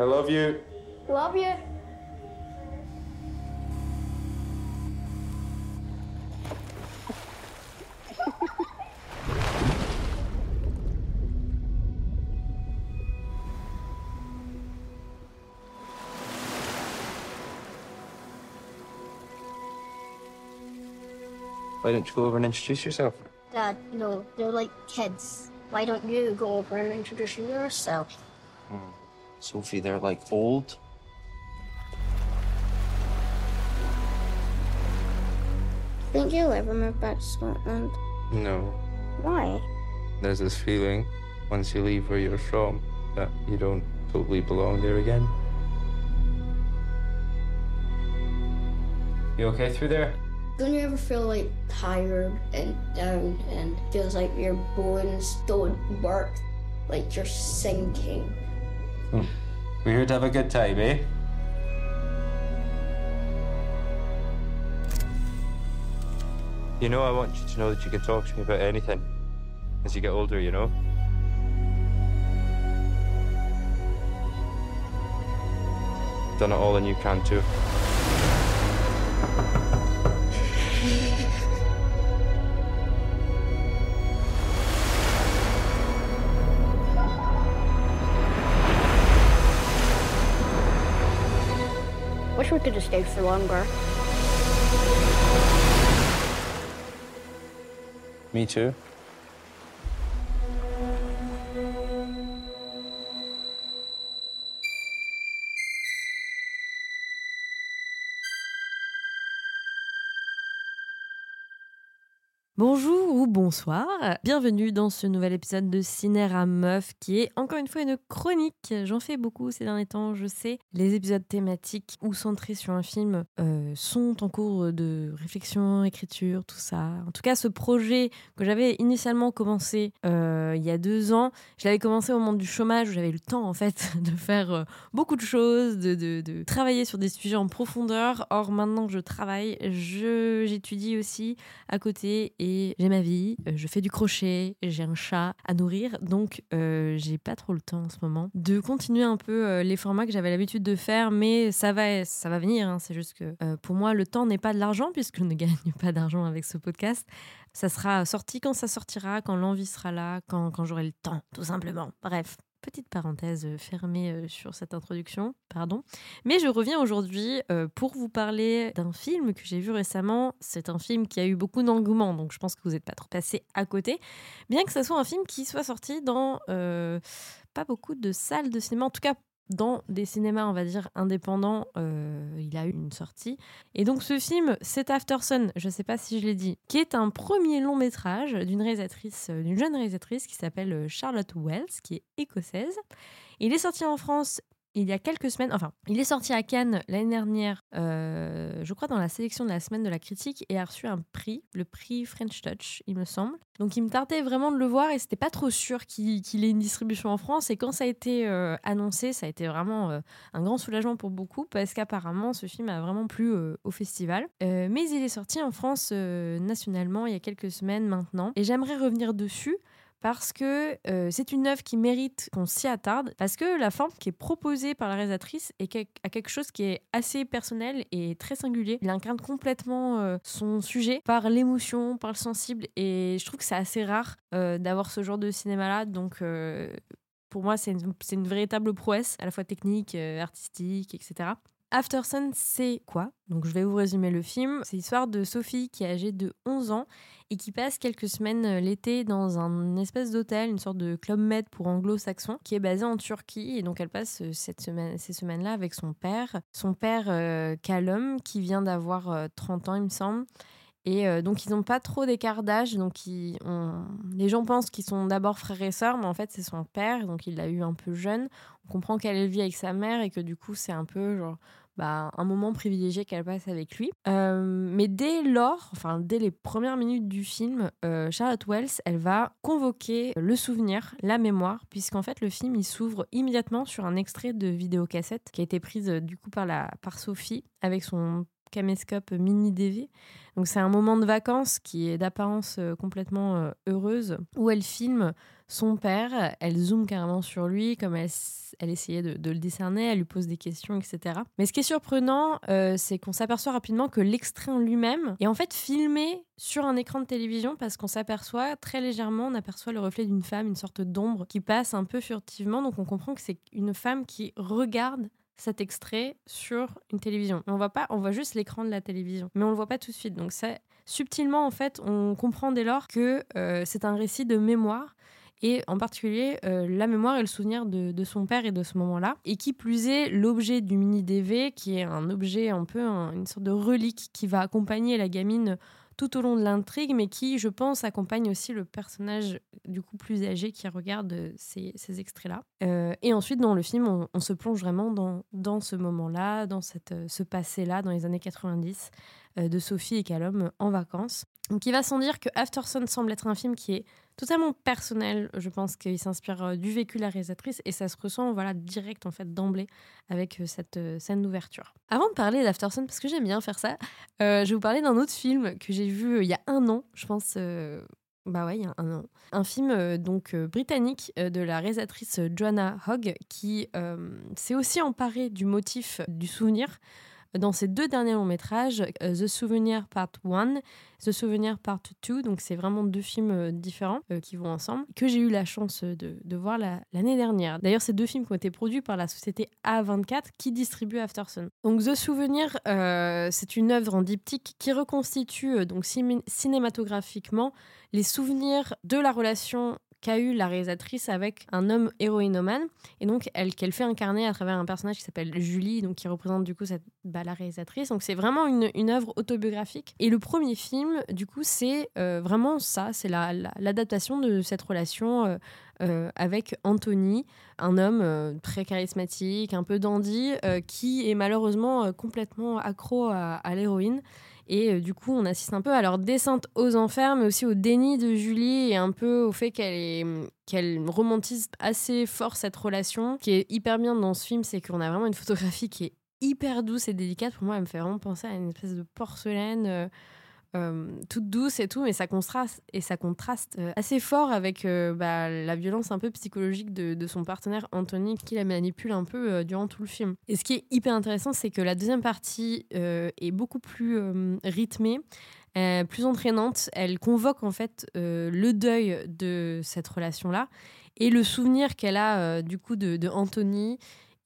I love you. Love you. Why don't you go over and introduce yourself? Dad, no, they're like kids. Why don't you go over and introduce yourself? Hmm. Sophie, they're like old. Think you'll ever move back to Scotland? No. Why? There's this feeling once you leave where you're from that you don't totally belong there again. You okay through there? Don't you ever feel like tired and down and feels like your bones don't work? Like you're sinking? We're here to have a good time, eh? You know, I want you to know that you can talk to me about anything as you get older, you know? Done it all and you can too. Wish we could have stayed for longer. Me too. Bonsoir, bienvenue dans ce nouvel épisode de Cinéra Meuf qui est encore une fois une chronique. J'en fais beaucoup ces derniers temps, je sais. Les épisodes thématiques ou centrés sur un film euh, sont en cours de réflexion, écriture, tout ça. En tout cas, ce projet que j'avais initialement commencé euh, il y a deux ans, je l'avais commencé au moment du chômage où j'avais le temps en fait de faire euh, beaucoup de choses, de, de- travailler sur des sujets en profondeur. Or maintenant que je travaille, j'étudie aussi à côté et j'ai ma vie, je fais du crochet, j'ai un chat à nourrir, donc euh, j'ai pas trop le temps en ce moment de continuer un peu euh, les formats que j'avais l'habitude de faire, mais ça va, ça va venir. hein. C'est juste que euh, pour moi, le temps n'est pas de l'argent puisque je ne gagne pas d'argent avec ce podcast. Ça sera sorti quand ça sortira, quand l'envie sera là, quand j'aurai le temps, tout simplement. Bref. Petite parenthèse euh, fermée euh, sur cette introduction, pardon. Mais je reviens aujourd'hui euh, pour vous parler d'un film que j'ai vu récemment. C'est un film qui a eu beaucoup d'engouement, donc je pense que vous n'êtes pas trop passé à côté. Bien que ce soit un film qui soit sorti dans pas beaucoup de salles de cinéma, en tout cas dans des cinémas, on va dire, indépendants, euh, il a eu une sortie. Et donc ce film, c'est After Sun, je ne sais pas si je l'ai dit, qui est un premier long métrage d'une réalisatrice, euh, d'une jeune réalisatrice qui s'appelle euh, Charlotte Wells, qui est écossaise. Il est sorti en France il y a quelques semaines, enfin, il est sorti à Cannes l'année dernière, euh, je crois dans la sélection de la semaine de la critique, et a reçu un prix, le prix French Touch, il me semble. Donc il me tardait vraiment de le voir et c'était pas trop sûr qu'il ait une distribution en France. Et quand ça a été euh, annoncé, ça a été vraiment euh, un grand soulagement pour beaucoup parce qu'apparemment ce film a vraiment plu au festival. Mais il est sorti en France nationalement il y a quelques semaines maintenant. Et j'aimerais revenir dessus parce que euh, c'est une œuvre qui mérite qu'on s'y attarde, parce que la forme qui est proposée par la réalisatrice est a quelque chose qui est assez personnel et très singulier. Il incarne complètement euh, son sujet par l'émotion, par le sensible, et je trouve que c'est assez rare euh, d'avoir ce genre de cinéma-là, donc... pour moi, c'est une, une véritable prouesse, à la fois technique, artistique, etc. After Sun, c'est quoi? Donc, je vais vous résumer le film. C'est l'histoire de Sophie qui est âgée de 11 ans et qui passe quelques semaines euh, l'été dans un espèce d'hôtel, une sorte de club med pour anglo-saxons, qui est basé en Turquie. Et donc, elle passe euh, cette semaine, ces semaines-là avec son père. Son père, euh, Callum, qui vient d'avoir euh, 30 ans, il me semble. Et euh, donc, ils n'ont pas trop d'écart d'âge. Donc, les gens pensent qu'ils sont d'abord frères et sœurs, mais en fait, c'est son père. Donc, il l'a eu un peu jeune. On comprend qu'elle vit avec sa mère et que du coup, c'est un peu genre bah, un moment privilégié qu'elle passe avec lui. Euh, mais dès lors, dès les premières minutes du film, euh, Charlotte Wells, elle va convoquer le souvenir, la mémoire, puisqu'en fait le film il s'ouvre immédiatement sur un extrait de vidéocassette qui a été prise euh, du coup par, la, par Sophie avec son caméscope mini DV. Donc c'est un moment de vacances qui est d'apparence euh, complètement euh, heureuse, où elle filme son père, elle zoome carrément sur lui, comme elle, essayait de, le décerner, elle lui pose des questions, etc. Mais ce qui est surprenant, euh, c'est qu'on s'aperçoit rapidement que l'extrait en lui-même est en fait filmé sur un écran de télévision parce qu'on s'aperçoit très légèrement, on aperçoit le reflet d'une femme, une sorte d'ombre qui passe un peu furtivement, donc on comprend que c'est une femme qui regarde cet extrait sur une télévision. On voit pas, on voit juste l'écran de la télévision, mais on le voit pas tout de suite. Donc ça, subtilement en fait, on comprend dès lors que euh, c'est un récit de mémoire et en particulier euh, la mémoire et le souvenir de, son père et de ce moment-là. Et qui plus est, l'objet du mini DV, qui est un objet un peu, une sorte de relique qui va accompagner la gamine tout au long de l'intrigue, mais qui, je pense, accompagne aussi le personnage du coup plus âgé qui regarde euh, ces, extraits-là. Euh, et ensuite, dans le film, on, se plonge vraiment dans, dans ce moment-là, dans cette, euh, ce passé-là, dans les années 90, de Sophie et Callum en vacances. Donc il va sans dire que Afterson semble être un film qui est totalement personnel. Je pense qu'il s'inspire euh, du vécu de la réalisatrice et ça se ressent voilà direct en fait d'emblée avec euh, cette euh, scène d'ouverture. Avant de parler d'Afterson, parce que j'aime bien faire ça, je vais vous parler d'un autre film que j'ai vu il y a un an, je pense. Bah ouais, il y a un an. Un film donc britannique de la réalisatrice Joanna Hogg qui s'est aussi emparée du motif du souvenir dans ces deux derniers longs métrages, euh, The Souvenir Part 1, The Souvenir Part 2, donc c'est vraiment deux films euh, différents euh, qui vont ensemble, que j'ai eu la chance de, voir l'année dernière. D'ailleurs, ces deux films qui ont été produits par la société A24 qui distribue Aftersun. Donc The Souvenir, c'est une œuvre en diptyque qui reconstitue donc cinématographiquement les souvenirs de la relation qu'a eu la réalisatrice avec un homme héroïnomane. Et donc elle qu'elle fait incarner à travers un personnage qui s'appelle Julie donc qui représente du coup cette bah, la réalisatrice. Donc c'est vraiment une, une œuvre autobiographique. Et le premier film du coup c'est euh, vraiment ça. C'est l'adaptation la, de cette relation euh, euh, avec Anthony, un homme très charismatique, un peu dandy, qui est malheureusement complètement accro à, l'héroïne et euh, du coup, on assiste un peu à leur descente aux enfers, mais aussi au déni de Julie et un peu au fait qu'elle qu'elle romantise assez fort cette relation. Ce qui est hyper bien dans ce film, c'est qu'on a vraiment une photographie qui est hyper douce et délicate. Pour moi, elle me fait vraiment penser à une espèce de porcelaine. Euh, toute douce et tout, mais ça contraste, et ça contraste euh, assez fort avec euh, bah, la violence un peu psychologique de, son partenaire Anthony qui la manipule un peu durant tout le film. Et ce qui est hyper intéressant, c'est que la deuxième partie est beaucoup plus rythmée. plus entraînante, elle convoque en fait le deuil de cette relation-là et le souvenir qu'elle a du coup de, de Anthony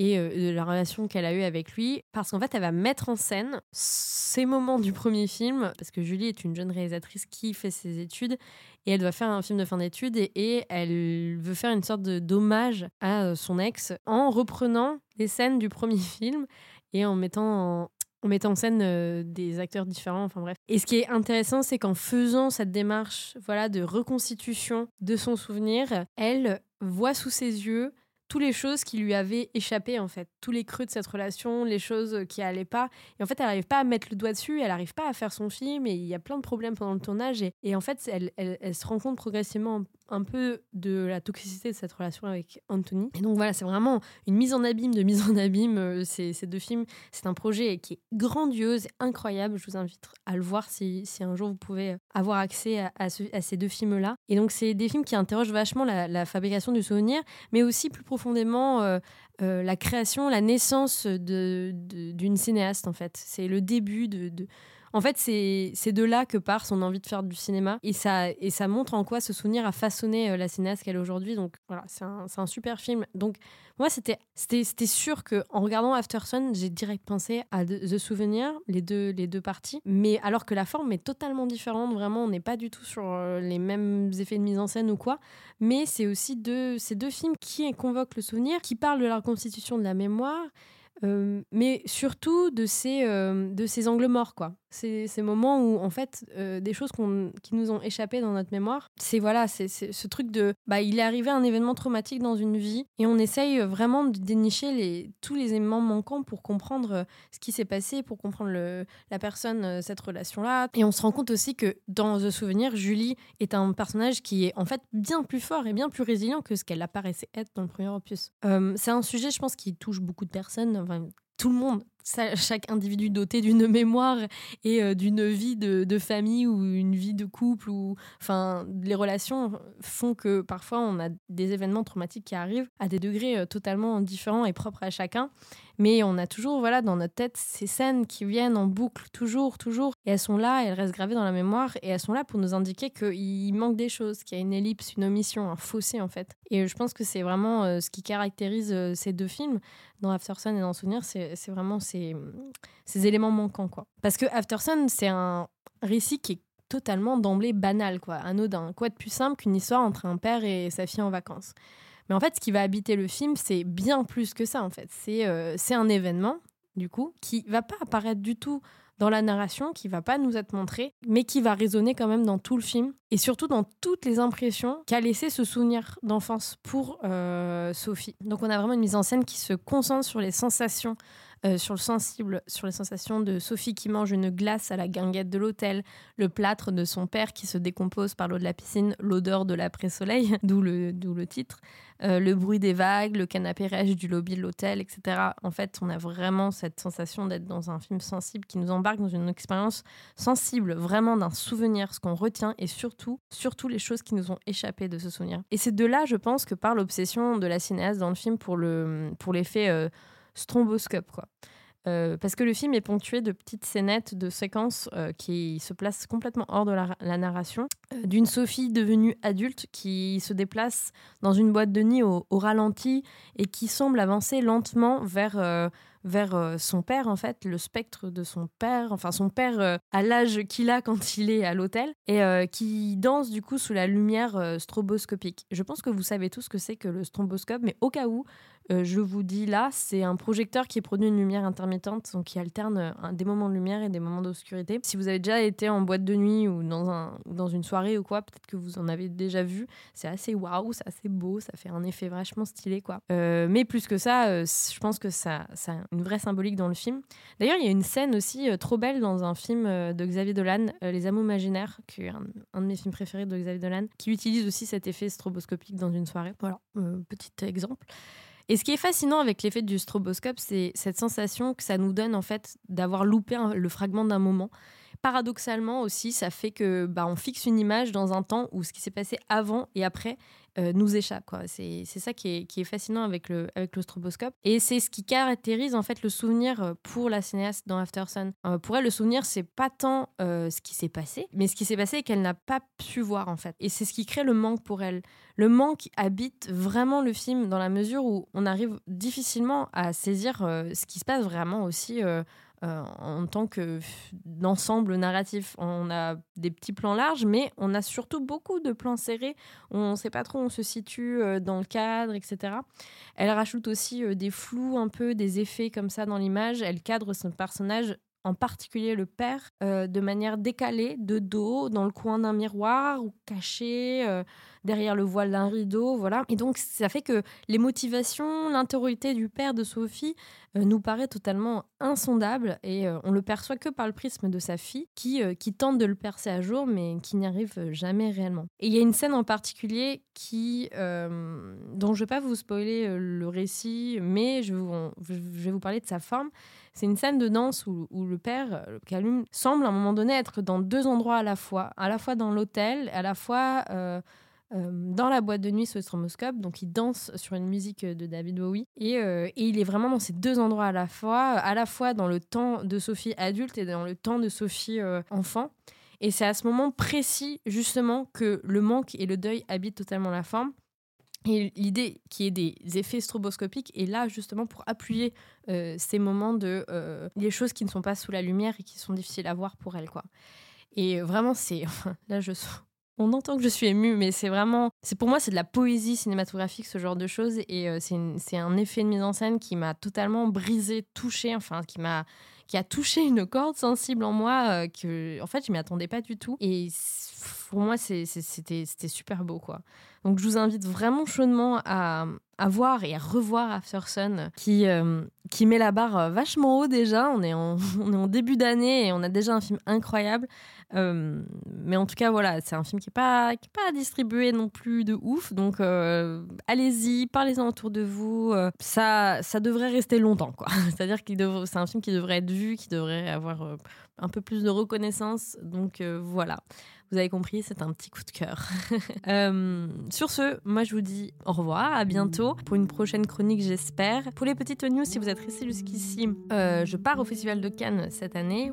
et euh, de la relation qu'elle a eue avec lui, parce qu'en fait, elle va mettre en scène ces moments du premier film, parce que Julie est une jeune réalisatrice qui fait ses études, et elle doit faire un film de fin d'études, et, elle veut faire une sorte d'hommage à euh, son ex en reprenant les scènes du premier film et en mettant en, en scène euh, des acteurs différents, enfin bref. Et ce qui est intéressant, c'est qu'en faisant cette démarche voilà, de reconstitution de son souvenir, elle voit sous ses yeux toutes les choses qui lui avaient échappé en fait, tous les creux de cette relation, les choses qui allaient pas. Et en fait, elle n'arrive pas à mettre le doigt dessus, elle n'arrive pas à faire son film et il y a plein de problèmes pendant le tournage. Et, en fait, elle, elle, se rend compte progressivement un peu de la toxicité de cette relation avec Anthony. Et donc voilà, c'est vraiment une mise en abîme de mise en abîme. Euh, ces, ces deux films, c'est un projet qui est grandiose, incroyable. Je vous invite à le voir si, si un jour vous pouvez avoir accès à, ces deux films-là. Et donc, c'est des films qui interrogent vachement la, la fabrication du souvenir, mais aussi plus profondément profondément euh, euh, la création, la naissance d'une cinéaste, en fait. C'est le début de, en fait, c'est de là que part son envie de faire du cinéma. Et ça, montre en quoi ce souvenir a façonné euh, la cinéaste qu'elle est aujourd'hui. Donc voilà, c'est un, super film. Donc moi, c'était sûr qu'en regardant After Sun, j'ai direct pensé à The Souvenir, les deux, parties. Mais alors que la forme est totalement différente, vraiment, on n'est pas du tout sur euh, les mêmes effets de mise en scène ou quoi. Mais c'est aussi deux, ces deux films qui convoquent le souvenir, qui parlent de la reconstitution de la mémoire euh, mais surtout de ces, de ces angles morts, quoi. Ces, ces moments où, en fait, euh, des choses qui nous ont échappé dans notre mémoire, c'est voilà, c'est ce truc de, bah, il est arrivé un événement traumatique dans une vie et on essaye vraiment de dénicher les, tous les éléments manquants pour comprendre ce qui s'est passé, pour comprendre le, la personne, cette relation-là. Et on se rend compte aussi que dans The Souvenir, Julie est un personnage qui est en fait bien plus fort et bien plus résilient que ce qu'elle apparaissait être dans le premier opus. c'est un sujet, je pense, qui touche beaucoup de personnes tout le monde chaque individu doté d'une mémoire et euh, d'une vie de, famille ou une vie de couple ou enfin les relations font que parfois on a des événements traumatiques qui arrivent à des degrés euh, totalement différents et propres à chacun mais on a toujours voilà dans notre tête ces scènes qui viennent en boucle toujours toujours et elles sont là elles restent gravées dans la mémoire et elles sont là pour nous indiquer qu'il manque des choses qu'il y a une ellipse une omission un fossé en fait et je pense que c'est vraiment euh, ce qui caractérise ces deux films dans After Sun et dans Souvenir, c'est vraiment ces, ces éléments manquants. Quoi. Parce que After Sun, c'est un récit qui est totalement d'emblée banal, quoi, anodin. Quoi de plus simple qu'une histoire entre un père et sa fille en vacances? Mais en fait, ce qui va habiter le film, c'est bien plus que ça, en fait. C'est euh, c'est un événement, du coup, qui va pas apparaître du tout dans la narration qui va pas nous être montré, mais qui va résonner quand même dans tout le film et surtout dans toutes les impressions qu'a laissé ce souvenir d'enfance pour euh, Sophie. Donc on a vraiment une mise en scène qui se concentre sur les sensations euh, sur le sensible, sur les sensations de Sophie qui mange une glace à la guinguette de l'hôtel, le plâtre de son père qui se décompose par l'eau de la piscine, l'odeur de l'après-soleil, d'où le, d'où le titre, euh, le bruit des vagues, le canapé rêche du lobby de l'hôtel, etc. En fait, on a vraiment cette sensation d'être dans un film sensible qui nous embarque dans une expérience sensible, vraiment d'un souvenir, ce qu'on retient et surtout, surtout les choses qui nous ont échappé de ce souvenir. Et c'est de là, je pense, que part l'obsession de la cinéaste dans le film pour, le, pour l'effet euh, stromboscope, quoi. Euh, parce que le film est ponctué de petites scénettes, de séquences euh, qui se placent complètement hors de la, narration. Euh, d'une Sophie devenue adulte qui se déplace dans une boîte de nuit au, ralenti et qui semble avancer lentement vers, vers son père, en fait, le spectre de son père, enfin son père à l'âge qu'il a quand il est à l'hôtel, et qui danse du coup sous la lumière stroboscopique. Je pense que vous savez tous ce que c'est que le stroboscope, mais au cas où, euh, je vous dis là, c'est un projecteur qui produit une lumière intermittente, donc qui alterne euh, des moments de lumière et des moments d'obscurité. Si vous avez déjà été en boîte de nuit ou dans, un, dans une soirée ou quoi, peut-être que vous en avez déjà vu. C'est assez waouh, c'est assez beau, ça fait un effet vachement stylé quoi. Euh, mais plus que ça, je pense que ça, ça a une vraie symbolique dans le film. D'ailleurs, il y a une scène aussi trop belle dans un film de Xavier Dolan, Les Amours imaginaires, qui est un, un, de mes films préférés de Xavier Dolan, qui utilise aussi cet effet stroboscopique dans une soirée. Voilà, petit exemple. Et ce qui est fascinant avec l'effet du stroboscope, c'est cette sensation que ça nous donne en fait d'avoir loupé le fragment d'un moment. Paradoxalement aussi, ça fait que bah, on fixe une image dans un temps où ce qui s'est passé avant et après euh, nous échappe. Quoi. C'est, ça qui est, qui est, fascinant avec le, avec. Et c'est ce qui caractérise en fait le souvenir euh, pour la cinéaste dans After Sun. Euh, pour elle, le souvenir, c'est pas tant ce qui s'est passé, mais ce qui s'est passé qu'elle n'a pas pu voir en fait. Et c'est ce qui crée le manque pour elle. Le manque habite vraiment le film dans la mesure où on arrive difficilement à saisir ce qui se passe vraiment aussi euh, en tant qu'ensemble narratif. On a des petits plans larges, mais on a surtout beaucoup de plans serrés. On ne sait pas trop où on se situe euh, dans le cadre, etc. Elle rajoute aussi euh, des flous un peu, des effets comme ça dans l'image. Elle cadre son personnage en particulier le père, de manière décalée, de dos, dans le coin d'un miroir ou caché derrière le voile d'un rideau, voilà. Et donc ça fait que les motivations, l'intériorité du père de Sophie euh, nous paraît totalement insondable et euh, on le perçoit que par le prisme de sa fille qui, euh, qui tente de le percer à jour mais qui n'y arrive jamais réellement. Et il y a une scène en particulier qui, dont je ne vais pas vous spoiler le récit, mais je, je vais vous parler de sa forme. C'est une scène de danse où, le père, Calum, semble à un moment donné être dans deux endroits à la fois, à la fois dans l'hôtel, à la fois euh, dans la boîte de nuit sous le stromoscope. Donc, il danse sur une musique de David Bowie. Et, euh, et, il est vraiment dans ces deux endroits à la fois, à la fois dans le temps de Sophie adulte et dans le temps de Sophie euh, enfant. Et c'est à ce moment précis, justement, que le manque et le deuil habitent totalement la forme. Et l'idée qui est des effets stroboscopiques est là justement pour appuyer ces moments de les choses qui ne sont pas sous la lumière et qui sont difficiles à voir pour elle quoi. Et vraiment c'est là je on entend que je suis émue, mais c'est vraiment, c'est pour moi, c'est de la poésie cinématographique, ce genre de choses. Et euh, c'est un effet de mise en scène qui m'a totalement brisé, touché, enfin, qui m'a qui a touché une corde sensible en moi euh, que en fait je m'y attendais pas du tout et pour moi c'était super beau quoi donc je vous invite vraiment chaudement à, voir et à revoir After Sun qui, euh, qui met la barre vachement haut déjà. On est en, début d'année et on a déjà un film incroyable. Euh, mais en tout cas, voilà, c'est un film qui n'est pas, pas distribué non plus de ouf. Donc, euh, allez-y, parlez-en autour de vous. Euh, ça, ça devrait rester longtemps, quoi. C'est-à-dire que c'est un film qui devrait être vu, qui devrait avoir un peu plus de reconnaissance. Donc, voilà. Vous avez compris, c'est un petit coup de cœur. Euh, sur ce, moi je vous dis au revoir, à bientôt pour une prochaine chronique, j'espère. Pour les petites news, si vous êtes restés jusqu'ici, euh, je pars au Festival de Cannes cette année.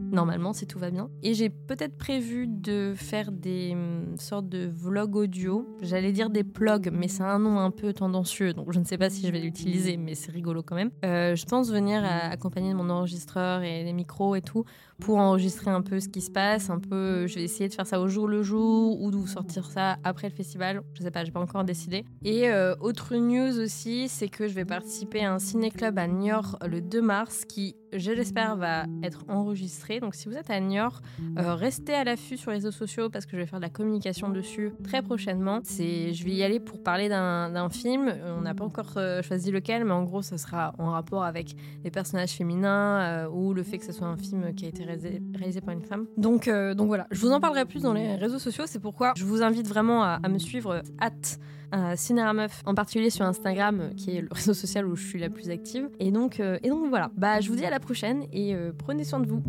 Normalement, si tout va bien. Et j'ai peut-être prévu de faire des hum, sortes de vlogs audio. J'allais dire des plugs, mais c'est un nom un peu tendancieux, donc je ne sais pas si je vais l'utiliser, mais c'est rigolo quand même. Euh, je pense venir accompagner mon enregistreur et les micros et tout pour enregistrer un peu ce qui se passe. Un peu, je vais essayer de faire ça au jour le jour ou de vous sortir ça après le festival. Je sais pas, j'ai pas encore décidé. Et euh, autre news aussi, c'est que je vais participer à un ciné-club à Niort le 2 mars qui je l'espère, va être enregistré. Donc si vous êtes à Niort, euh, restez à l'affût sur les réseaux sociaux parce que je vais faire de la communication dessus très prochainement. Je vais y aller pour parler d'un film. On n'a pas encore euh, choisi lequel, mais en gros, ça sera en rapport avec les personnages féminins euh, ou le fait que ce soit un film qui a été réalisé, par une femme. Donc, donc voilà, je vous en parlerai plus dans les réseaux sociaux. C'est pourquoi je vous invite vraiment à, me suivre. Hâte euh, Meuf, en particulier sur Instagram, euh, qui est le réseau social où je suis la plus active. Et donc, euh, et donc voilà, bah, je vous dis à la prochaine et prenez soin de vous.